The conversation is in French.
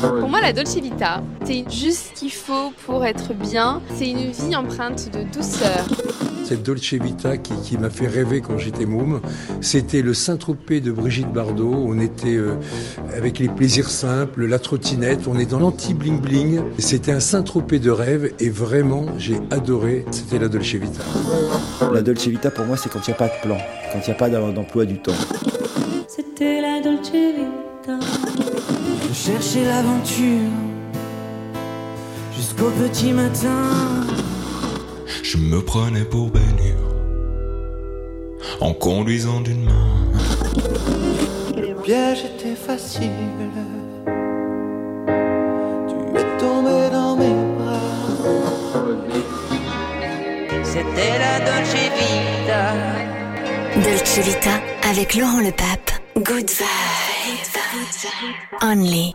Pour moi, la Dolce Vita, c'est juste ce qu'il faut pour être bien. C'est une vie empreinte de douceur. Cette Dolce Vita qui, qui m'a fait rêver quand j'étais môme, c'était le Saint-Tropez de Brigitte Bardot. On était euh, avec les plaisirs simples, la trottinette, on est dans l'anti-bling-bling. C'était un Saint-Tropez de rêve et vraiment, j'ai adoré. C'était la Dolce Vita. La Dolce Vita, pour moi, c'est quand il n'y a pas de plan, quand il n'y a pas d'emploi du temps. C'était la Dolce Vita. Je cherchais l'aventure jusqu'au petit matin. Je me prenais pour bénir en conduisant d'une main. Le piège était facile. Tu es tombé dans mes bras. C'était la Dolce Vita. Dolce Vita avec Laurent Le Pape. Good vibes. Only